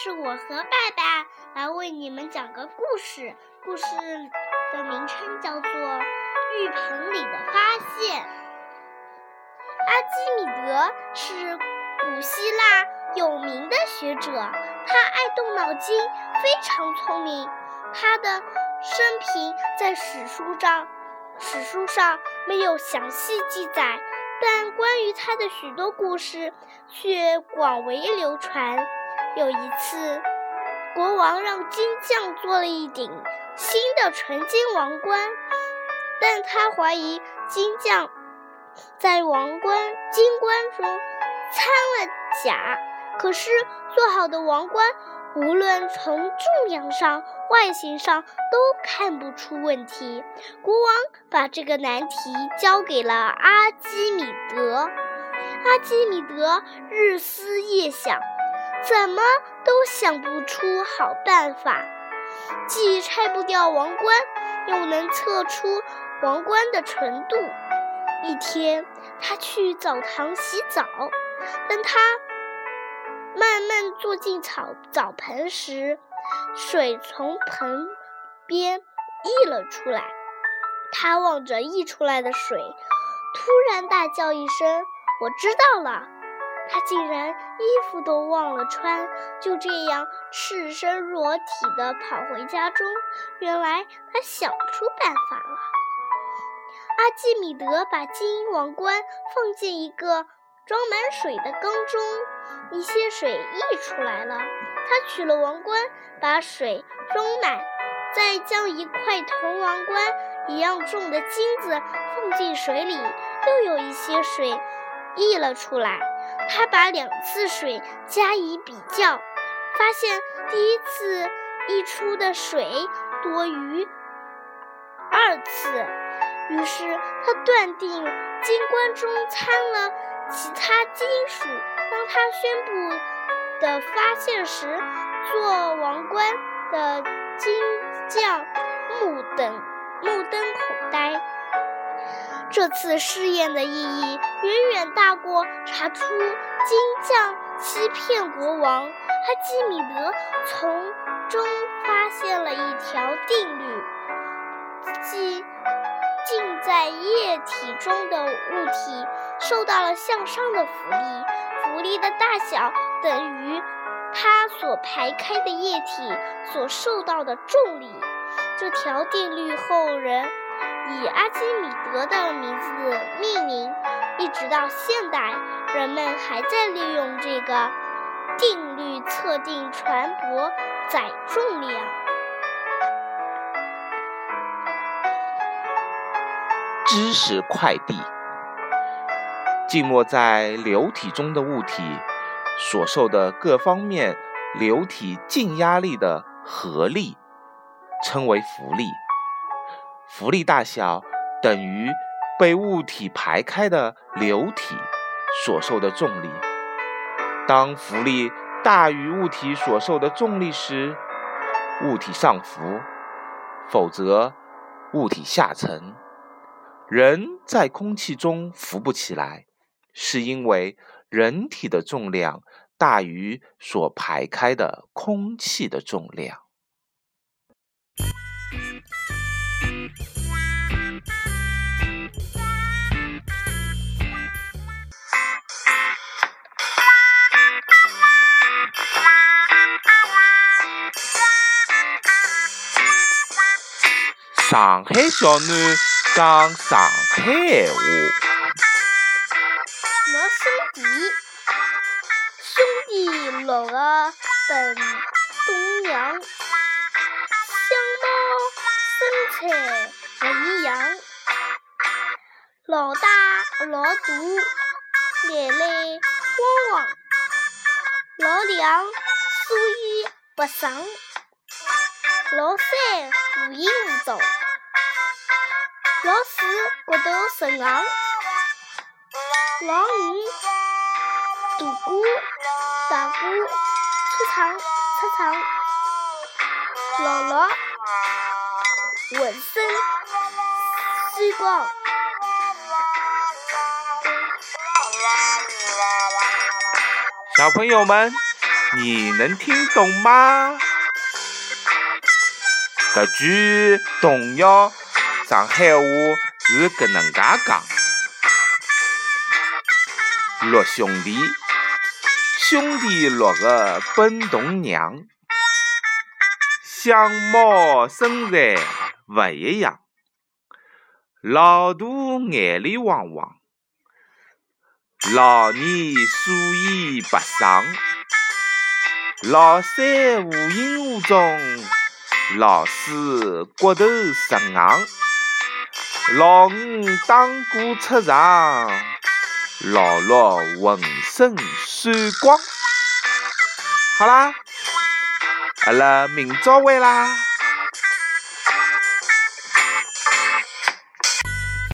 是我和爸爸来为你们讲个故事，故事的名称叫做《浴盆里的发现》。阿基米德是古希腊有名的学者，他爱动脑筋，非常聪明。他的生平在史书上史书上没有详细记载，但关于他的许多故事却广为流传。有一次，国王让金匠做了一顶新的纯金王冠，但他怀疑金匠在王冠金冠中掺了假。可是做好的王冠，无论从重量上、外形上都看不出问题。国王把这个难题交给了阿基米德。阿基米德日思夜想。怎么都想不出好办法，既拆不掉王冠，又能测出王冠的纯度。一天，他去澡堂洗澡，当他慢慢坐进澡澡盆时，水从盆边溢了出来。他望着溢出来的水，突然大叫一声：“我知道了！”他竟然衣服都忘了穿，就这样赤身裸体地跑回家中。原来他想出办法了。阿基米德把金王冠放进一个装满水的缸中，一些水溢出来了。他取了王冠，把水装满，再将一块同王冠一样重的金子放进水里，又有一些水溢了出来。他把两次水加以比较，发现第一次溢出的水多于二次，于是他断定金冠中掺了其他金属。当他宣布的发现时，做王冠的金匠目瞪目瞪口呆。这次试验的意义远远大过查出金匠欺骗国王。阿基米德从中发现了一条定律：即浸在液体中的物体受到了向上的浮力，浮力的大小等于它所排开的液体所受到的重力。这条定律后人。以阿基米德的名字命名，一直到现代，人们还在利用这个定律测定船舶载重量。知识快递：浸没在流体中的物体所受的各方面流体静压力的合力，称为浮力。浮力大小等于被物体排开的流体所受的重力。当浮力大于物体所受的重力时，物体上浮；否则，物体下沉。人在空气中浮不起来，是因为人体的重量大于所排开的空气的重量。上海小囡讲上海话。我兄弟，兄弟六个奔东洋，相貌身材不一样，老大老大，来来往往，老两所以不上，老三无影无踪，老四骨头直硬，老五大哥大哥出场出场，老六浑身发光。小朋友们，你能听懂吗？搿句童谣上海话是搿能介讲：六兄弟，兄弟六个奔同娘，相貌身材勿一样，老大眼里汪汪。老二素衣白裳，老三无影无踪，老四骨头直硬，老五打鼓出场，老六浑身闪光。好啦，阿拉明朝会啦。